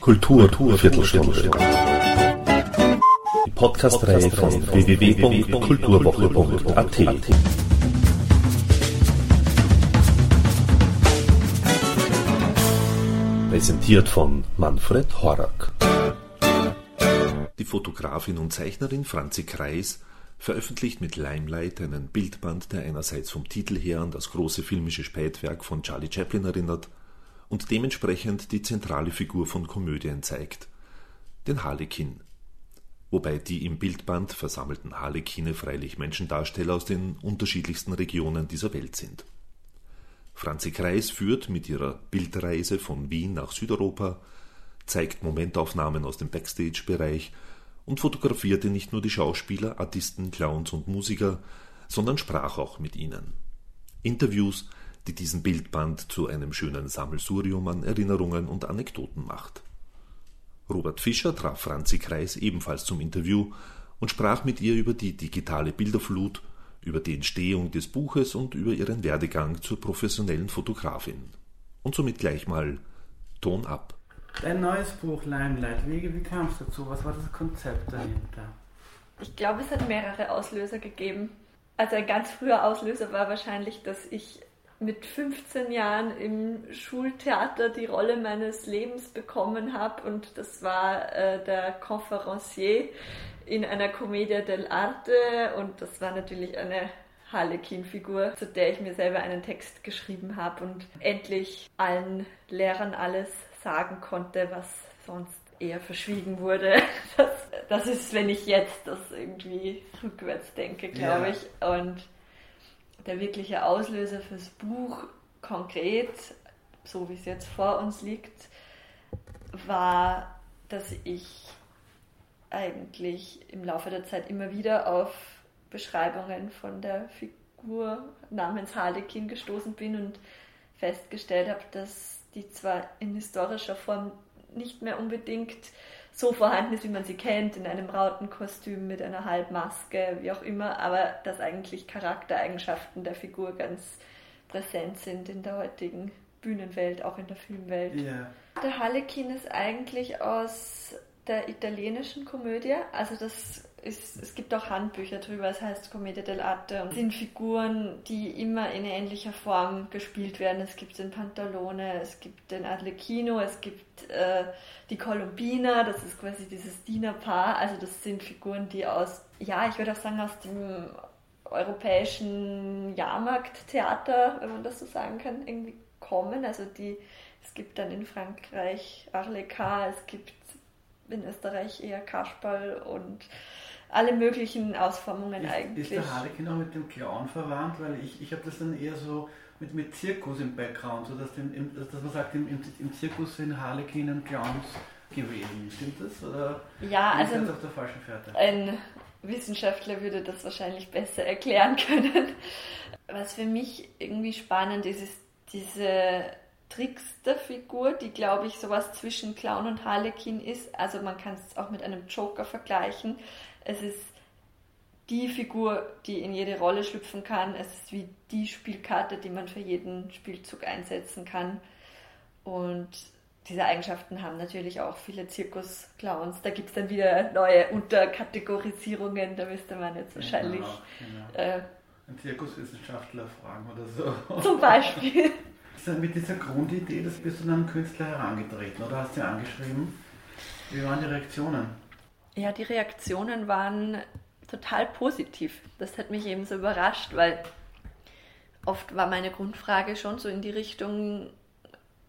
Kultur, Kultur Viertelstunde. Die Podcast-Reihe von www.kulturwoche.at. Präsentiert von Manfred Horak. Die Fotografin und Zeichnerin Franzi Kreis veröffentlicht mit Limelight einen Bildband, der einerseits vom Titel her an das große filmische Spätwerk von Charlie Chaplin erinnert und dementsprechend die zentrale Figur von Komödien zeigt, den Harlekin. Wobei die im Bildband versammelten Harlekine freilich Menschendarsteller aus den unterschiedlichsten Regionen dieser Welt sind. Franzi Kreis führt mit ihrer Bildreise von Wien nach Südeuropa, zeigt Momentaufnahmen aus dem Backstage-Bereich und fotografierte nicht nur die Schauspieler, Artisten, Clowns und Musiker, sondern sprach auch mit ihnen. Interviews, die diesen Bildband zu einem schönen Sammelsurium an Erinnerungen und Anekdoten macht. Robert Fischer traf Franzi Kreis ebenfalls zum Interview und sprach mit ihr über die digitale Bilderflut, über die Entstehung des Buches und über ihren Werdegang zur professionellen Fotografin. Und somit gleich mal Ton ab. Dein neues Buch Limelight, wie, wie kam es dazu? Was war das Konzept dahinter? Ich glaube, es hat mehrere Auslöser gegeben. Also ein ganz früher Auslöser war wahrscheinlich, dass ich mit 15 Jahren im Schultheater die Rolle meines Lebens bekommen habe und das war äh, der Conferencier in einer Commedia dell'arte und das war natürlich eine Harlequin-Figur, zu der ich mir selber einen Text geschrieben habe und endlich allen Lehrern alles sagen konnte, was sonst eher verschwiegen wurde. Das, das ist, wenn ich jetzt das irgendwie rückwärts denke, glaube ja. ich. Und der wirkliche Auslöser fürs Buch konkret, so wie es jetzt vor uns liegt, war, dass ich eigentlich im Laufe der Zeit immer wieder auf Beschreibungen von der Figur namens Harlekin gestoßen bin und festgestellt habe, dass die zwar in historischer Form nicht mehr unbedingt so vorhanden ist, wie man sie kennt, in einem Rautenkostüm mit einer Halbmaske, wie auch immer, aber dass eigentlich Charaktereigenschaften der Figur ganz präsent sind in der heutigen Bühnenwelt, auch in der Filmwelt. Yeah. Der Harlekin ist eigentlich aus der italienischen Komödie, also das ist, es gibt auch Handbücher drüber, es heißt Commedia dell'arte und sind Figuren, die immer in ähnlicher Form gespielt werden. Es gibt den Pantalone, es gibt den Arlecchino, es gibt äh, die Columbina, das ist quasi dieses Dienerpaar. Also das sind Figuren, die aus, ja, ich würde auch sagen, aus dem europäischen Jahrmarkttheater, wenn man das so sagen kann, irgendwie kommen. Also die, es gibt dann in Frankreich Arlequin, es gibt in Österreich eher Kasperl und alle möglichen Ausformungen ist, eigentlich. Ist der Harlekin auch mit dem Clown verwandt? Weil ich, ich habe das dann eher so mit, mit Zirkus im Background, so dass, dem, dass man sagt, im, im, im Zirkus sind Harlekin und Clowns gewesen. Stimmt das? Oder ja, also auf der falschen Fährte? ein Wissenschaftler würde das wahrscheinlich besser erklären können. Was für mich irgendwie spannend ist, ist diese Trickster-Figur, die glaube ich sowas zwischen Clown und Harlekin ist. Also man kann es auch mit einem Joker vergleichen. Es ist die Figur, die in jede Rolle schlüpfen kann. Es ist wie die Spielkarte, die man für jeden Spielzug einsetzen kann. Und diese Eigenschaften haben natürlich auch viele Zirkusclowns. Da gibt es dann wieder neue Unterkategorisierungen. Da müsste man jetzt wahrscheinlich genau, genau. Äh, einen Zirkuswissenschaftler fragen oder so. Zum Beispiel. Mit dieser Grundidee, das bist du an einen Künstler herangetreten oder hast du ihn angeschrieben? Wie waren die Reaktionen? Ja, die Reaktionen waren total positiv. Das hat mich eben so überrascht, weil oft war meine Grundfrage schon so in die Richtung,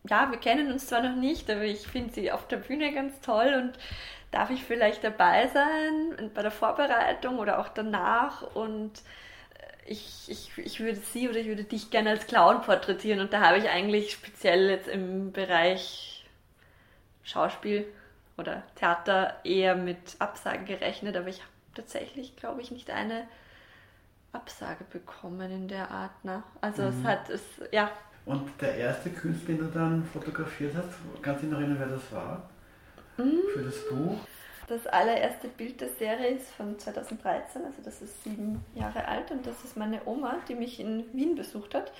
ja, wir kennen uns zwar noch nicht, aber ich finde sie auf der Bühne ganz toll und darf ich vielleicht dabei sein bei der Vorbereitung oder auch danach und ich, ich, ich würde sie oder ich würde dich gerne als Clown porträtieren und da habe ich eigentlich speziell jetzt im Bereich Schauspiel oder Theater eher mit Absagen gerechnet, aber ich habe tatsächlich, glaube ich, nicht eine Absage bekommen in der Art. Ne? Also mhm. es hat es, ja. Und der erste Künstler, den du dann fotografiert hast, kannst du dich noch erinnern, wer das war? Mhm. Für das Buch? Das allererste Bild der Serie ist von 2013, also das ist sieben Jahre alt und das ist meine Oma, die mich in Wien besucht hat.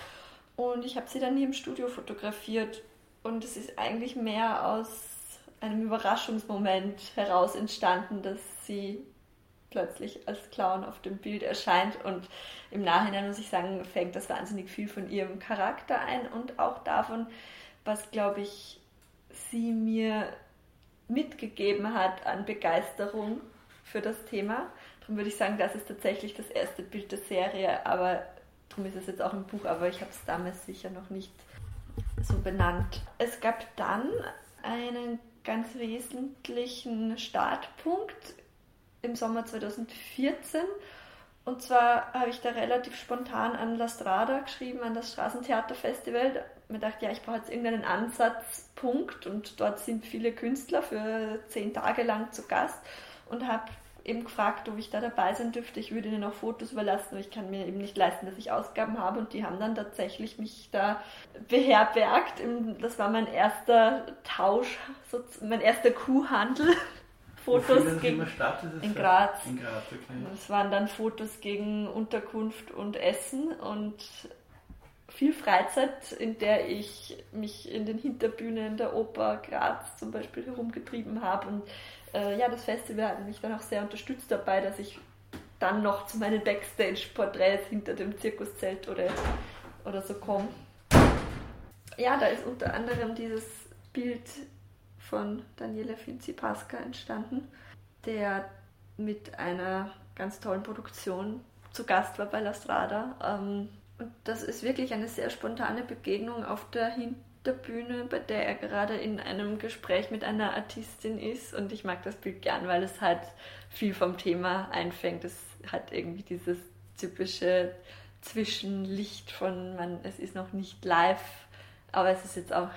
Und ich habe sie dann hier im Studio fotografiert. Und es ist eigentlich mehr aus einem Überraschungsmoment heraus entstanden, dass sie plötzlich als Clown auf dem Bild erscheint. Und im Nachhinein muss ich sagen, fängt das wahnsinnig viel von ihrem Charakter ein und auch davon, was, glaube ich, sie mir mitgegeben hat an Begeisterung für das Thema. Darum würde ich sagen, das ist tatsächlich das erste Bild der Serie, aber darum ist es jetzt auch im Buch, aber ich habe es damals sicher noch nicht so benannt. Es gab dann einen ganz wesentlichen Startpunkt im Sommer 2014. Und zwar habe ich da relativ spontan an La Strada geschrieben, an das Straßentheaterfestival. Mir dachte, ja, ich brauche jetzt irgendeinen Ansatzpunkt und dort sind viele Künstler für zehn Tage lang zu Gast und habe eben gefragt, ob ich da dabei sein dürfte. Ich würde ihnen auch Fotos überlassen, aber ich kann mir eben nicht leisten, dass ich Ausgaben habe. Und die haben dann tatsächlich mich da beherbergt. Das war mein erster Tausch, mein erster Kuhhandel. Fotos gegen Stadt, in Graz. In Graz okay. Es waren dann Fotos gegen Unterkunft und Essen und viel Freizeit, in der ich mich in den Hinterbühnen der Oper Graz zum Beispiel herumgetrieben habe und äh, ja, das Festival hat mich dann auch sehr unterstützt dabei, dass ich dann noch zu meinen Backstage-Porträts hinter dem Zirkuszelt oder, oder so komme. Ja, da ist unter anderem dieses Bild von Daniele Finzi-Pasca entstanden, der mit einer ganz tollen Produktion zu Gast war bei La Strada. Ähm, und das ist wirklich eine sehr spontane Begegnung auf der Hin der Bühne, bei der er gerade in einem Gespräch mit einer Artistin ist. Und ich mag das Bild gern, weil es halt viel vom Thema einfängt. Es hat irgendwie dieses typische Zwischenlicht von, man, es ist noch nicht live, aber es ist jetzt auch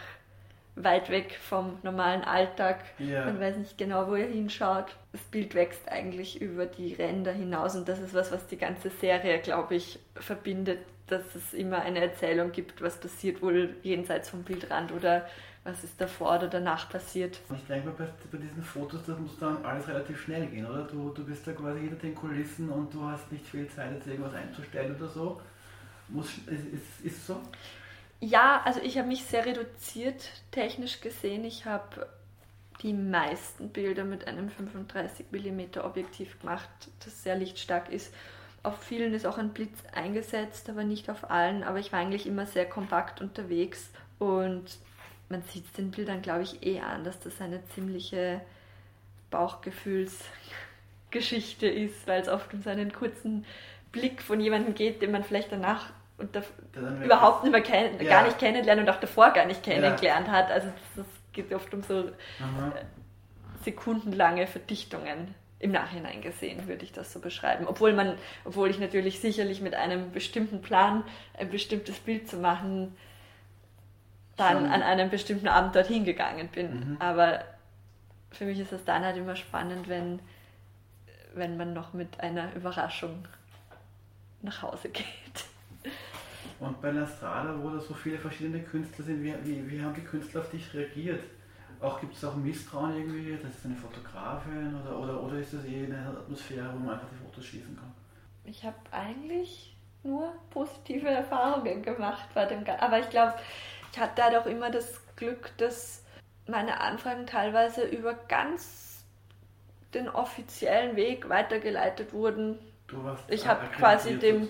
weit weg vom normalen Alltag. Ja. Man weiß nicht genau, wo er hinschaut. Das Bild wächst eigentlich über die Ränder hinaus und das ist was, was die ganze Serie, glaube ich, verbindet dass es immer eine Erzählung gibt, was passiert wohl jenseits vom Bildrand oder was ist davor oder danach passiert. Ich denke mal, bei, bei, diesen Fotos, das muss dann alles relativ schnell gehen, oder? Du, du bist da quasi hinter den Kulissen und du hast nicht viel Zeit, jetzt irgendwas einzustellen oder so. Muss, ist, ist so? Ja, also ich habe mich sehr reduziert, technisch gesehen. Ich habe die meisten Bilder mit einem 35 mm Objektiv gemacht, das sehr lichtstark ist auf vielen ist auch ein Blitz eingesetzt, aber nicht auf allen. Aber ich war eigentlich immer sehr kompakt unterwegs und man sieht es den Bildern, glaube ich, eh an, dass das eine ziemliche Bauchgefühlsgeschichte ist, weil es oft um so einen kurzen Blick von jemandem geht, den man vielleicht danach und überhaupt nicht mehr kenn ja. gar nicht kennenlernen und auch davor gar nicht kennengelernt ja. hat. Also das, das, geht oft um so Aha. sekundenlange Verdichtungen im Nachhinein gesehen, würde ich das so beschreiben. Obwohl man, obwohl ich natürlich sicherlich mit einem bestimmten Plan ein bestimmtes Bild zu machen, dann Schon. an einem bestimmten Abend dorthin gegangen bin. Mhm. Aber für mich ist es dann halt immer spannend, wenn, wenn man noch mit einer Überraschung nach Hause geht. Und bei La Strada, wo da so viele verschiedene Künstler sind, wie, wie, wie haben die Künstler auf dich reagiert? Auch gibt es auch Misstrauen irgendwie, das ist eine Fotografin oder, oder, oder ist das eh eine Atmosphäre, wo man einfach die Fotos schießen kann? Ich habe eigentlich nur positive Erfahrungen gemacht bei dem, aber ich glaube, ich hatte da doch immer das Glück, dass meine Anfragen teilweise über ganz den offiziellen Weg weitergeleitet wurden ich habe quasi dem ja.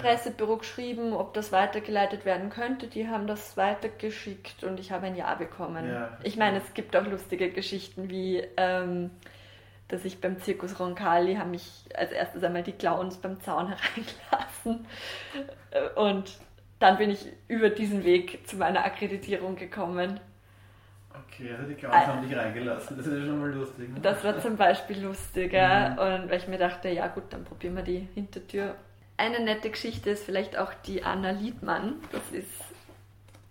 Pressebüro geschrieben, ob das weitergeleitet werden könnte. Die haben das weitergeschickt und ich habe ein Ja bekommen. Ja, ich meine, es gibt auch lustige Geschichten wie, ähm, dass ich beim Zirkus Roncalli haben mich als erstes einmal die Clowns beim Zaun hereingelassen und dann bin ich über diesen Weg zu meiner Akkreditierung gekommen. Okay, also die Clowns haben dich reingelassen, das ist ja schon mal lustig. Ne? Das war zum Beispiel lustig, ja. Mhm. Und weil ich mir dachte, ja gut, dann probieren wir die Hintertür. Eine nette Geschichte ist vielleicht auch die Anna Liedmann. Das ist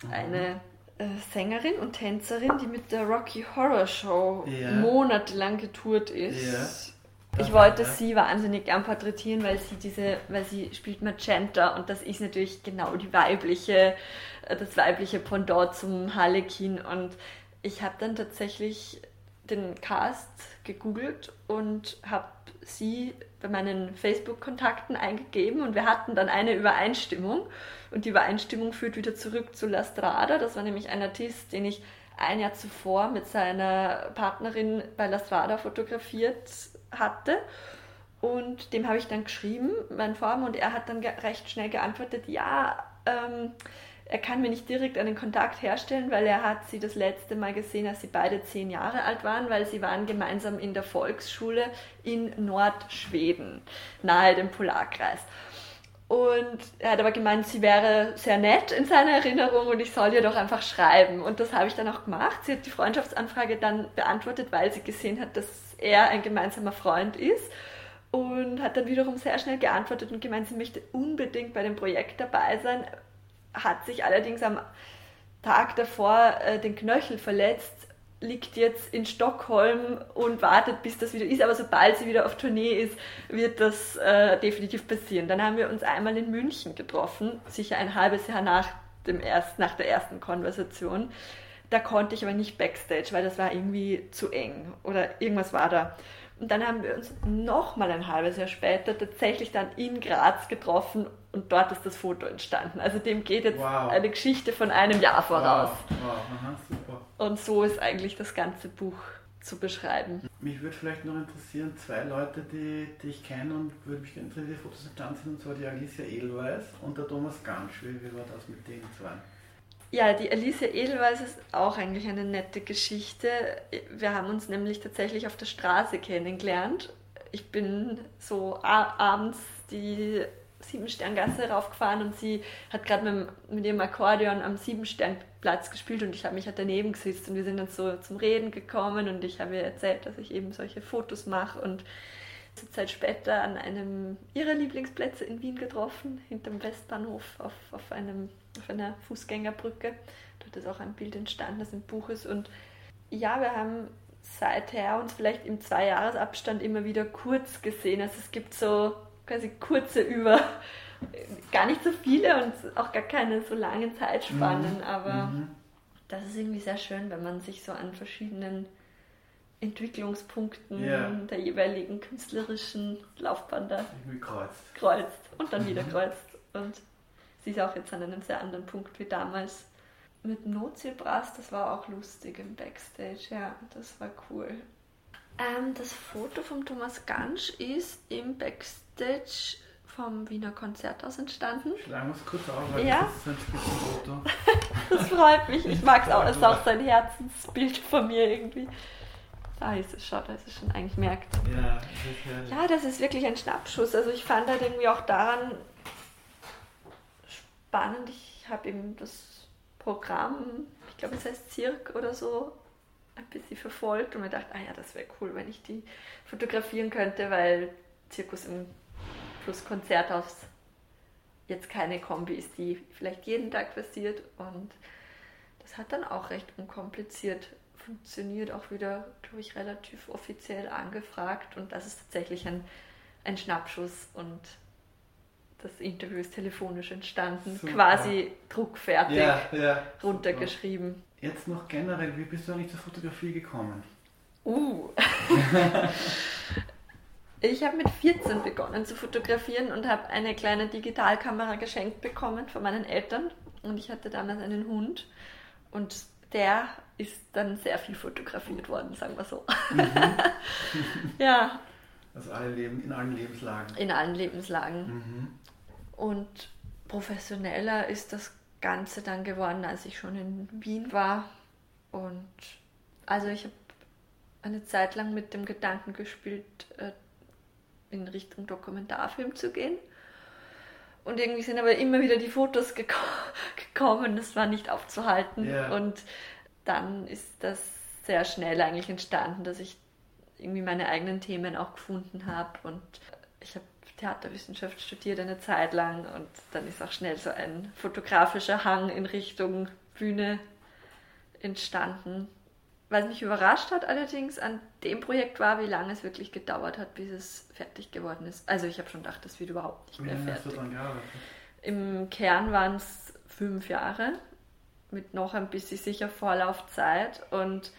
mhm. eine äh, Sängerin und Tänzerin, die mit der Rocky Horror Show ja. monatelang getourt ist. Ja. Ich wollte sie wahnsinnig gern porträtieren, weil sie diese, weil sie spielt Magenta und das ist natürlich genau die weibliche, äh, das weibliche Pendant zum Harlequin und ich habe dann tatsächlich den Cast gegoogelt und habe sie bei meinen Facebook-Kontakten eingegeben und wir hatten dann eine Übereinstimmung und die Übereinstimmung führt wieder zurück zu La Strada. Das war nämlich ein Artist, den ich ein Jahr zuvor mit seiner Partnerin bei La Strada fotografiert hatte und dem habe ich dann geschrieben, mein Form, und er hat dann recht schnell geantwortet, ja, ähm, er kann mir nicht direkt einen Kontakt herstellen, weil er hat sie das letzte Mal gesehen, als sie beide zehn Jahre alt waren, weil sie waren gemeinsam in der Volksschule in Nordschweden, nahe dem Polarkreis. Und er hat aber gemeint, sie wäre sehr nett in seiner Erinnerung und ich soll ihr doch einfach schreiben. Und das habe ich dann auch gemacht. Sie hat die Freundschaftsanfrage dann beantwortet, weil sie gesehen hat, dass er ein gemeinsamer Freund ist und hat dann wiederum sehr schnell geantwortet und gemeint, sie möchte unbedingt bei dem Projekt dabei sein, hat sich allerdings am Tag davor äh, den Knöchel verletzt, liegt jetzt in Stockholm und wartet, bis das wieder ist. Aber sobald sie wieder auf Tournee ist, wird das äh, definitiv passieren. Dann haben wir uns einmal in München getroffen, sicher ein halbes Jahr nach, dem erst, nach der ersten Konversation. Da konnte ich aber nicht backstage, weil das war irgendwie zu eng oder irgendwas war da. Und dann haben wir uns noch mal ein halbes Jahr später tatsächlich dann in Graz getroffen und dort ist das Foto entstanden. Also dem geht jetzt wow. eine Geschichte von einem Jahr voraus. Wow. Wow. Aha, super. Und so ist eigentlich das ganze Buch zu beschreiben. Mich würde vielleicht noch interessieren, zwei Leute, die, die ich kenne und würde mich interessieren, die Fotos entstanden sind, und zwar die Alicia Edelweiss und der Thomas Gansch. Wie, wie war das mit denen zwei? Ja, die Alicia Edelweiss ist auch eigentlich eine nette Geschichte. Wir haben uns nämlich tatsächlich auf der Straße kennengelernt. Ich bin so abends die Siebensterngasse raufgefahren und sie hat gerade mit, mit ihrem Akkordeon am Siebensternplatz gespielt und ich habe mich halt daneben gesetzt und wir sind dann so zum Reden gekommen und ich habe ihr erzählt, dass ich eben solche Fotos mache und zur Zeit später an einem ihrer Lieblingsplätze in Wien getroffen, hinterm Westbahnhof auf, auf einem auf einer Fußgängerbrücke. Dort ist auch ein Bild entstanden, das im Buch ist. Und ja, wir haben seither uns vielleicht im Zweijahresabstand immer wieder kurz gesehen. Also es gibt so quasi kurze über, gar nicht so viele und auch gar keine so langen Zeitspannen, mhm. aber mhm. das ist irgendwie sehr schön, wenn man sich so an verschiedenen Entwicklungspunkten yeah. der jeweiligen künstlerischen Laufbahn da kreuzt. kreuzt und dann wieder kreuzt. Und sie ist auch jetzt an einem sehr anderen Punkt wie damals. Mit Nozibras, das war auch lustig im Backstage, ja, das war cool. Ähm, das Foto von Thomas Gansch ist im Backstage vom Wiener Konzerthaus entstanden. Ich schlage es kurz auf, weil ja. das ist ein Spitzenfoto. das freut mich, ich mag es auch, es ist auch sein Herzensbild von mir irgendwie. Da ist es schon, da ist es schon eigentlich merkt. Ja, das ist ja, das ist wirklich ein Schnappschuss. Also ich fand halt irgendwie auch daran spannend. Ich habe eben das Programm, ich glaube es heißt Zirk oder so, ein bisschen verfolgt und mir gedacht, ah ja, das wäre cool, wenn ich die fotografieren könnte, weil Zirkus im Plus Konzerthaus jetzt keine Kombi ist, die vielleicht jeden Tag passiert und das hat dann auch recht unkompliziert funktioniert, auch wieder, glaube ich, relativ offiziell angefragt und das ist tatsächlich ein, ein Schnappschuss und das Interview ist telefonisch entstanden, Super. quasi druckfertig ja, ja, runtergeschrieben. Jetzt noch generell, wie bist du eigentlich zur Fotografie gekommen? Uh. ich habe mit 14 begonnen zu fotografieren und habe eine kleine Digitalkamera geschenkt bekommen von meinen Eltern. Und ich hatte damals einen Hund und der ist dann sehr viel fotografiert worden, sagen wir so. Mhm. ja. Also alle Leben, in allen Lebenslagen. In allen Lebenslagen. Mhm. Und professioneller ist das Ganze dann geworden, als ich schon in Wien war. Und also ich habe eine Zeit lang mit dem Gedanken gespielt, äh, in Richtung Dokumentarfilm zu gehen. Und irgendwie sind aber immer wieder die Fotos geko gekommen, das war nicht aufzuhalten. Yeah. Und dann ist das sehr schnell eigentlich entstanden, dass ich irgendwie meine eigenen Themen auch gefunden habe. Und ich habe Theaterwissenschaft studiert eine Zeit lang und dann ist auch schnell so ein fotografischer Hang in Richtung Bühne entstanden. Was mich überrascht hat allerdings an dem Projekt war, wie lange es wirklich gedauert hat, bis es fertig geworden ist. Also ich habe schon gedacht, das wird überhaupt nicht mehr fertig. Dann gearbeitet? Im Kern waren es fünf Jahre mit noch ein bisschen sicher Vorlaufzeit und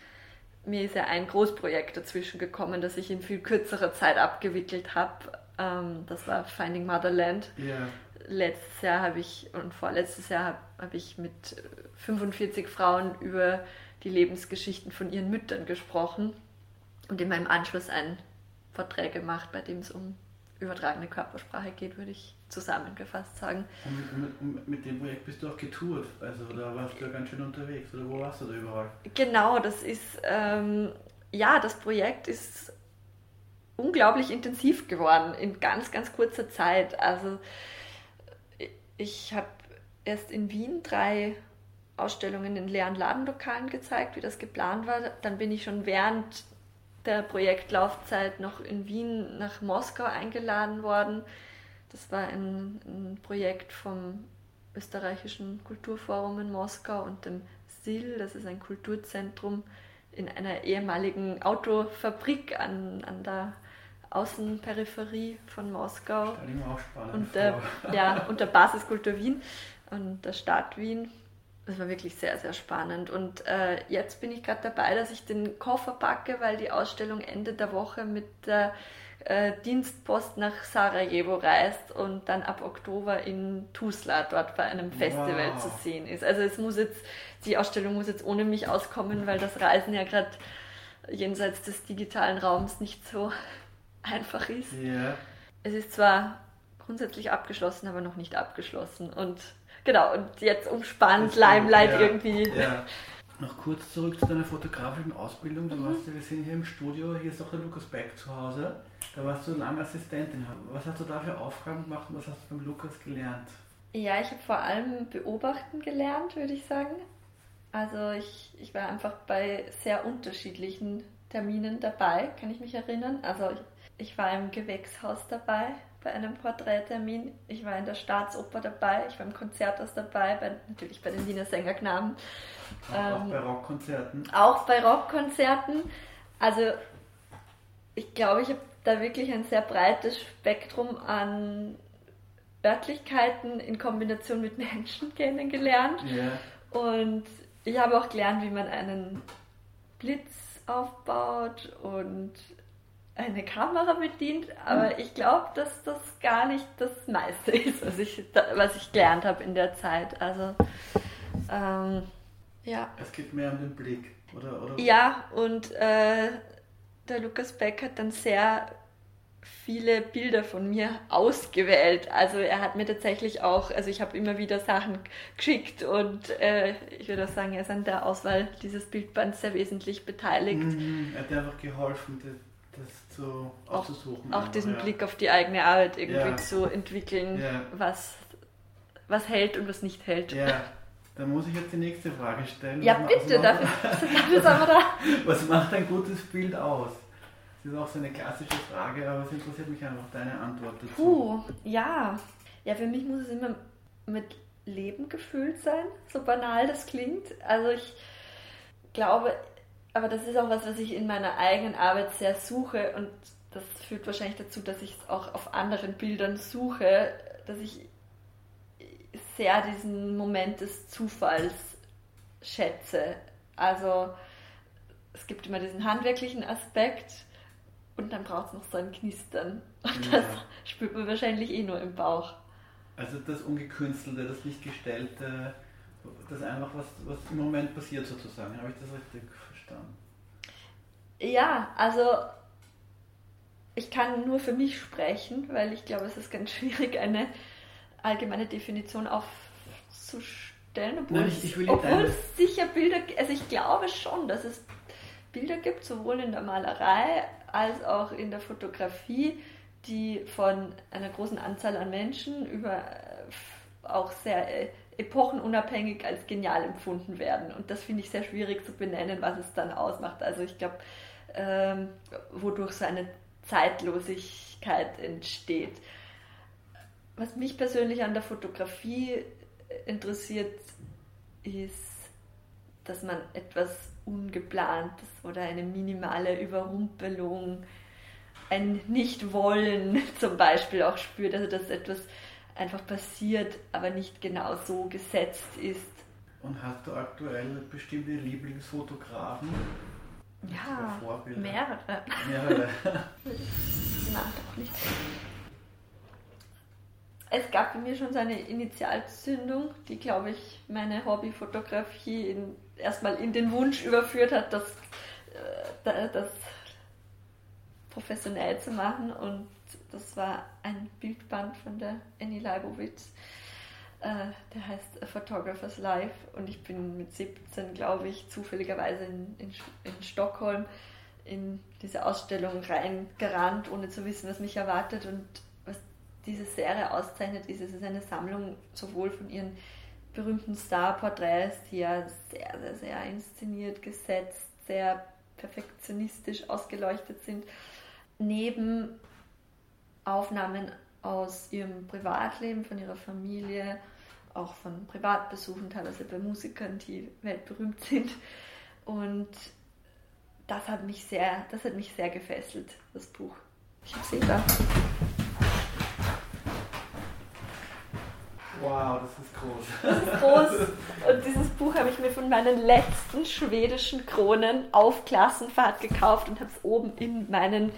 mir ist ja ein Großprojekt dazwischen gekommen, das ich in viel kürzerer Zeit abgewickelt habe. Ähm, das war Finding Motherland. Ja. Letztes Jahr habe ich und vorletztes Jahr habe hab ich mit 45 Frauen über die Lebensgeschichten von ihren Müttern gesprochen und in meinem Anschluss ein Porträt gemacht, bei dem es um übertragene Körpersprache geht, würde ich zusammengefasst sagen. Und mit, mit, mit, dem Projekt bist du auch getourt, also da warst du ja ganz schön unterwegs, oder wo warst du da überall? Genau, das ist, ähm, ja, das Projekt ist unglaublich intensiv geworden in ganz, ganz kurzer Zeit. Also ich habe erst in Wien drei Ausstellungen in leeren Ladenlokalen gezeigt, wie das geplant war. Dann bin ich schon während der Projektlaufzeit noch in Wien nach Moskau eingeladen worden. Das war ein, ein Projekt vom österreichischen Kulturforum in Moskau und dem SIL, das ist ein Kulturzentrum in einer ehemaligen Autofabrik an, an der Außenperipherie von Moskau. Und der, ja, und der Basiskultur Wien und der Stadt Wien. Das war wirklich sehr, sehr spannend. Und äh, jetzt bin ich gerade dabei, dass ich den Koffer packe, weil die Ausstellung Ende der Woche mit der äh, Dienstpost nach Sarajevo reist und dann ab Oktober in Tuzla dort bei einem Festival wow. zu sehen ist. Also es muss jetzt, die Ausstellung muss jetzt ohne mich auskommen, weil das Reisen ja gerade jenseits des digitalen Raums nicht so einfach ist. Yeah. Es ist zwar grundsätzlich abgeschlossen, aber noch nicht abgeschlossen. Und genau, und jetzt umspannt Limelight ja, irgendwie. Ja. Noch kurz zurück zu deiner fotografischen Ausbildung. Du mhm. warst ja, wir sind hier im Studio, hier ist auch der Lukas Beck zu Hause. Da warst du lange Assistentin. Was hast du da für Aufgaben gemacht und was hast du beim Lukas gelernt? Ja, ich habe vor allem beobachten gelernt, würde ich sagen. Also ich, ich war einfach bei sehr unterschiedlichen Terminen dabei, kann ich mich erinnern. Also ich, ich war im Gewächshaus dabei bei einem Porträttermin. Ich war in der Staatsoper dabei. Ich war im Konzerthaus dabei, bei, natürlich bei den Wiener Sängerknaben. Auch ähm, bei Rockkonzerten. Auch bei Rockkonzerten. Also ich glaube, ich habe da wirklich ein sehr breites Spektrum an Örtlichkeiten in Kombination mit Menschen kennengelernt. Yeah. Und ich habe auch gelernt, wie man einen Blitz aufbaut und eine Kamera bedient, aber hm. ich glaube, dass das gar nicht das meiste ist, was ich, was ich gelernt habe in der Zeit. Also, ähm, ja. Es geht mehr um den Blick, oder? oder? Ja, und äh, der Lukas Beck hat dann sehr viele Bilder von mir ausgewählt. Also er hat mir tatsächlich auch, also ich habe immer wieder Sachen geschickt und äh, ich würde auch sagen, er ist an der Auswahl dieses Bildbands sehr wesentlich beteiligt. Mhm, er hat dir einfach geholfen, das zu, auszusuchen. Auch, auch diesen ja. Blick auf die eigene Arbeit irgendwie ja. zu entwickeln, ja. was, was hält und was nicht hält. Ja, dann muss ich jetzt die nächste Frage stellen. Ja, was bitte, darf ich, darf da? Was macht ein gutes Bild aus? Das ist auch so eine klassische Frage, aber es interessiert mich einfach deine Antwort dazu. Puh, ja. Ja, für mich muss es immer mit Leben gefüllt sein, so banal das klingt. Also ich glaube, aber das ist auch was, was ich in meiner eigenen Arbeit sehr suche und das führt wahrscheinlich dazu, dass ich es auch auf anderen Bildern suche, dass ich sehr diesen Moment des Zufalls schätze. Also es gibt immer diesen handwerklichen Aspekt und dann braucht es noch so ein Knistern. Und ja. das spürt man wahrscheinlich eh nur im Bauch. Also das Ungekünstelte, das nicht gestellte, das einfach was, was im Moment passiert sozusagen. Habe ich das richtig verstanden? Ja, also ich kann nur für mich sprechen, weil ich glaube, es ist ganz schwierig, eine allgemeine Definition aufzustellen, obwohl, Nein, ich, ich obwohl es sicher Bilder, also ich glaube schon, dass es Bilder gibt, sowohl in der Malerei als auch in der Fotografie, die von einer großen Anzahl an Menschen über äh, auch sehr äh, epochenunabhängig als genial empfunden werden. Und das finde ich sehr schwierig zu benennen, was es dann ausmacht. Also ich glaube, ähm, wodurch so eine Zeitlosigkeit entsteht. Was mich persönlich an der Fotografie interessiert, ist, dass man etwas Ungeplantes oder eine minimale Überrumpelung, ein Nichtwollen zum Beispiel auch spürt. Also dass etwas einfach passiert, aber nicht genau so gesetzt ist. Und hast du aktuell bestimmte Lieblingsfotografen? Ja, mehrere. Mehrere. Na, doch nicht. Es gab bei mir schon so eine Initialzündung, die, glaube ich, meine Hobbyfotografie in, erstmal in den Wunsch überführt hat, das, äh, das professionell zu machen. Und das war ein Bildband von der Annie Leibowitz. Äh, der heißt A Photographer's Life und ich bin mit 17, glaube ich, zufälligerweise in, in, in Stockholm in diese Ausstellung reingerannt, ohne zu wissen, was mich erwartet. Und was diese Serie auszeichnet, ist, es ist eine Sammlung sowohl von ihren berühmten Star-Porträts, die ja sehr, sehr, sehr inszeniert, gesetzt, sehr perfektionistisch ausgeleuchtet sind, neben Aufnahmen aus ihrem Privatleben, von ihrer Familie, auch von Privatbesuchen, teilweise bei Musikern, die weltberühmt sind. Und das hat mich sehr, das hat mich sehr gefesselt, das Buch. Ich habe sie da. Wow, das ist groß. Das ist groß. Und dieses Buch habe ich mir von meinen letzten schwedischen Kronen auf Klassenfahrt gekauft und habe es oben in meinen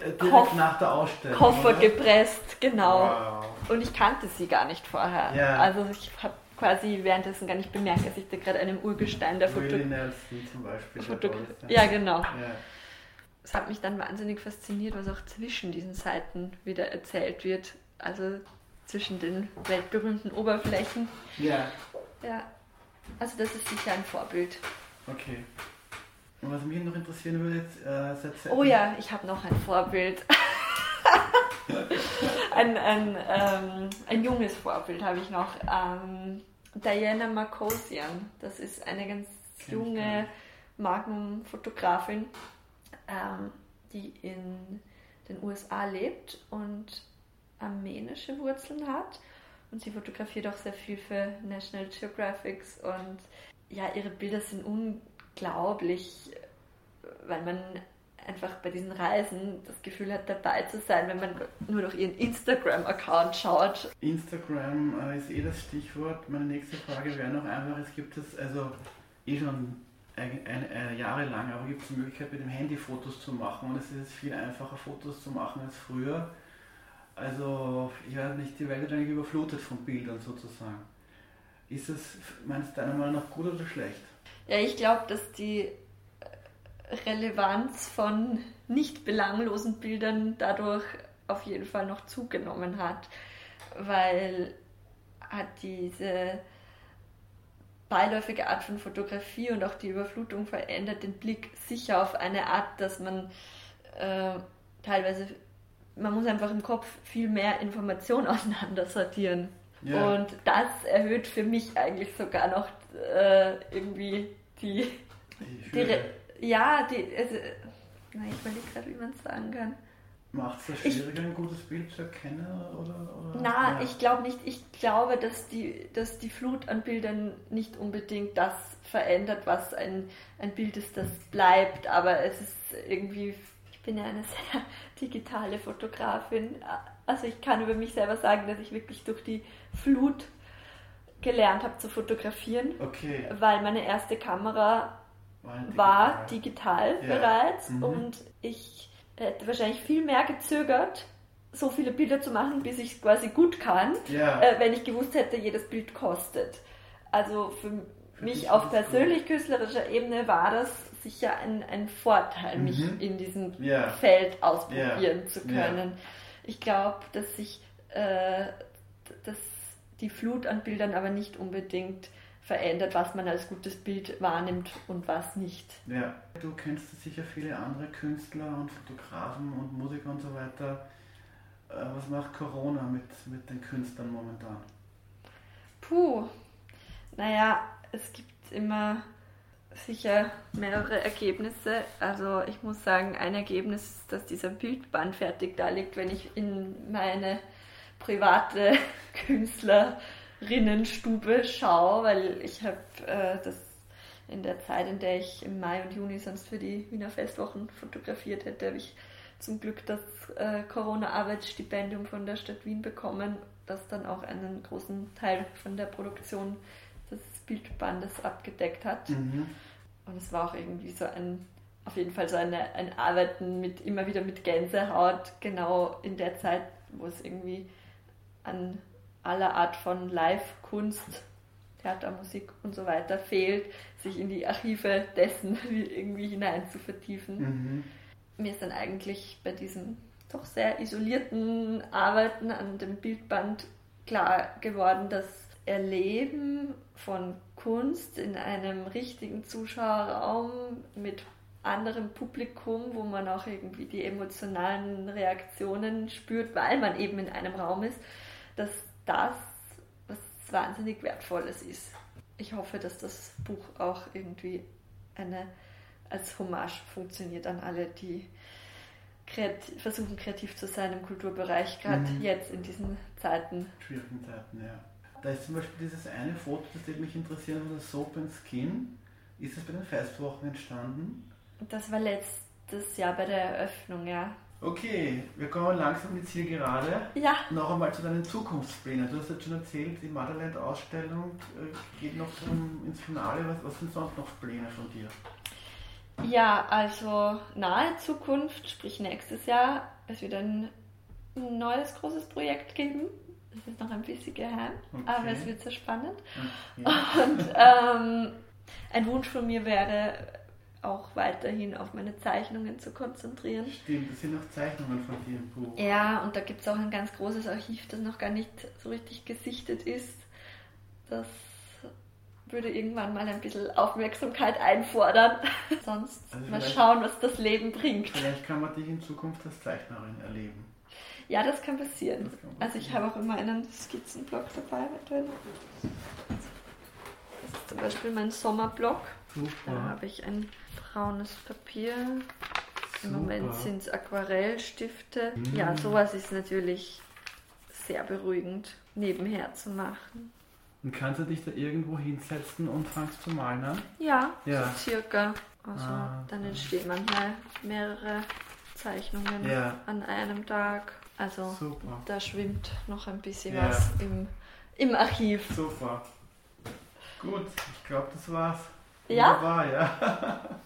Direkt Koff- nach der Ausstellung. Koffer oder? gepresst. Genau. Wow. Und ich kannte sie gar nicht vorher. Ja. Also ich habe quasi währenddessen gar nicht bemerkt, dass ich da gerade einem Urgestein der Foto... Nelson zum Beispiel. Foto ja, genau. Ja. Es hat mich dann wahnsinnig fasziniert, was auch zwischen diesen Seiten wieder erzählt wird. Also zwischen den weltberühmten Oberflächen. ja, Ja, also das ist sicher ein Vorbild. okay. Und was mich noch interessieren würde, jetzt, äh, Oh ja, ich habe noch ein Vorbild. ein, ein, ähm, ein junges Vorbild habe ich noch. Ähm, Diana Marcosian. Das ist eine ganz junge nicht. Magnum-Fotografin, ähm, die in den USA lebt und armenische Wurzeln hat. Und sie fotografiert auch sehr viel für National Geographic und ja, ihre Bilder sind unglaublich, weil man einfach bei diesen Reisen das Gefühl hat, dabei zu sein, wenn man nur durch ihren Instagram-Account schaut. Instagram äh, ist eh das Stichwort. Meine nächste Frage wäre noch einfach, es gibt es also eh schon ein, ein, ein, Jahre lang, aber gibt es die Möglichkeit mit dem Handy Fotos zu machen und es ist viel einfacher Fotos zu machen als früher. Also ich weiß nicht, die Welt eigentlich überflutet von Bildern sozusagen. Ist es, meinst du deiner Meinung nach gut oder schlecht? Ja, ich glaube, dass die Relevanz von nicht belanglosen Bildern dadurch auf jeden Fall noch zugenommen hat, weil hat diese beiläufige Art von Fotografie und auch die Überflutung verändert den Blick sicher auf eine Art, dass man äh, teilweise, man muss einfach im Kopf viel mehr Informationen auseinandersortieren. Ja. Und das erhöht für mich eigentlich sogar noch äh, irgendwie die, die fühle, ja, die, also, na, ich überlege gerade, wie man es sagen kann. macht es das schwieriger, ein gutes Bild zu erkennen? Oder, oder? Na, Ja. ich glaube nicht. Ich glaube, dass die, dass die Flut an Bildern nicht unbedingt das verändert, was ein, ein Bild ist, das bleibt. Aber es ist irgendwie, ich bin ja eine sehr digitale Fotografin. Also ich kann über mich selber sagen, dass ich wirklich durch die Flut gelernt habe zu fotografieren, Okay. weil meine erste Kamera War, war digital Ja. bereits Mhm. und ich hätte wahrscheinlich viel mehr gezögert, so viele Bilder zu machen, bis ich es quasi gut kann, Ja. äh, wenn ich gewusst hätte, jedes Bild kostet. Also für mich auf ist es persönlich-künstlerischer Ebene war das sicher ein, ein Vorteil, mich Mhm. in diesem Ja. Feld ausprobieren Ja. zu können. Ich glaube, dass sich äh, dass die Flut an Bildern aber nicht unbedingt verändert, was man als gutes Bild wahrnimmt und was nicht. Ja, du kennst sicher viele andere Künstler und Fotografen und Musiker und so weiter. Äh, Was macht Corona mit, mit den Künstlern momentan? Puh, naja, es gibt immer sicher mehrere Ergebnisse. Also ich muss sagen, ein Ergebnis ist, dass dieser Bildband fertig da liegt, wenn ich in meine private Künstlerinnenstube schaue, weil ich habe äh, das in der Zeit, in der ich im Mai und Juni sonst für die Wiener Festwochen fotografiert hätte, habe ich zum Glück das äh, Corona-Arbeitsstipendium von der Stadt Wien bekommen, das dann auch einen großen Teil von der Produktion des Bildbandes abgedeckt hat. Mhm. Und es war auch irgendwie so ein auf jeden Fall so eine, ein Arbeiten mit immer wieder mit Gänsehaut, genau in der Zeit, wo es irgendwie an aller Art von Live-Kunst, Theater, Musik und so weiter fehlt, sich in die Archive dessen irgendwie hinein zu vertiefen. Mhm. Mir ist dann eigentlich bei diesem doch sehr isolierten Arbeiten an dem Bildband klar geworden, dass Erleben von Kunst in einem richtigen Zuschauerraum mit anderem Publikum, wo man auch irgendwie die emotionalen Reaktionen spürt, weil man eben in einem Raum ist, dass das was wahnsinnig Wertvolles ist. Ich hoffe, dass das Buch auch irgendwie eine, als Hommage funktioniert an alle, die kreativ, versuchen kreativ zu sein im Kulturbereich, gerade mhm. jetzt in diesen Zeiten. Schwierigen Zeiten, ja. Da ist zum Beispiel dieses eine Foto, das würde mich interessieren, von der Soap and Skin. Ist das bei den Festwochen entstanden? Das war letztes Jahr bei der Eröffnung, ja. Okay, wir kommen langsam in die Zielgerade. Ja. Noch einmal zu deinen Zukunftsplänen. Du hast jetzt schon erzählt, die Motherland-Ausstellung äh, geht noch zum, ins Finale. Was, was sind sonst noch Pläne von dir? Ja, also nahe Zukunft, sprich nächstes Jahr, es wird ein neues großes Projekt geben. Das ist noch ein bisschen geheim, okay. aber es wird sehr spannend. Okay. Und ähm, ein Wunsch von mir wäre, auch weiterhin auf meine Zeichnungen zu konzentrieren. Stimmt, das sind noch Zeichnungen von dir im Buch. Ja, und da gibt es auch ein ganz großes Archiv, das noch gar nicht so richtig gesichtet ist. Das würde irgendwann mal ein bisschen Aufmerksamkeit einfordern. Sonst also mal schauen, was das Leben bringt. Vielleicht kann man dich in Zukunft als Zeichnerin erleben. Ja, das kann passieren. Das kann passieren. Also ich habe auch immer einen Skizzenblock dabei. Das ist zum Beispiel mein Sommerblock. Super. Da habe ich ein braunes Papier. Im Moment sind es Aquarellstifte. Mhm. Ja, sowas ist natürlich sehr beruhigend nebenher zu machen. Und kannst du dich da irgendwo hinsetzen und fangst zu malen an? Ja, ja. so circa. Also ah, dann entstehen manchmal mehrere Zeichnungen ja. an einem Tag. Also Super. da schwimmt noch ein bisschen ja. was im, im Archiv. Super. Gut, ich glaube, das war's. Ja? Wunderbar, ja.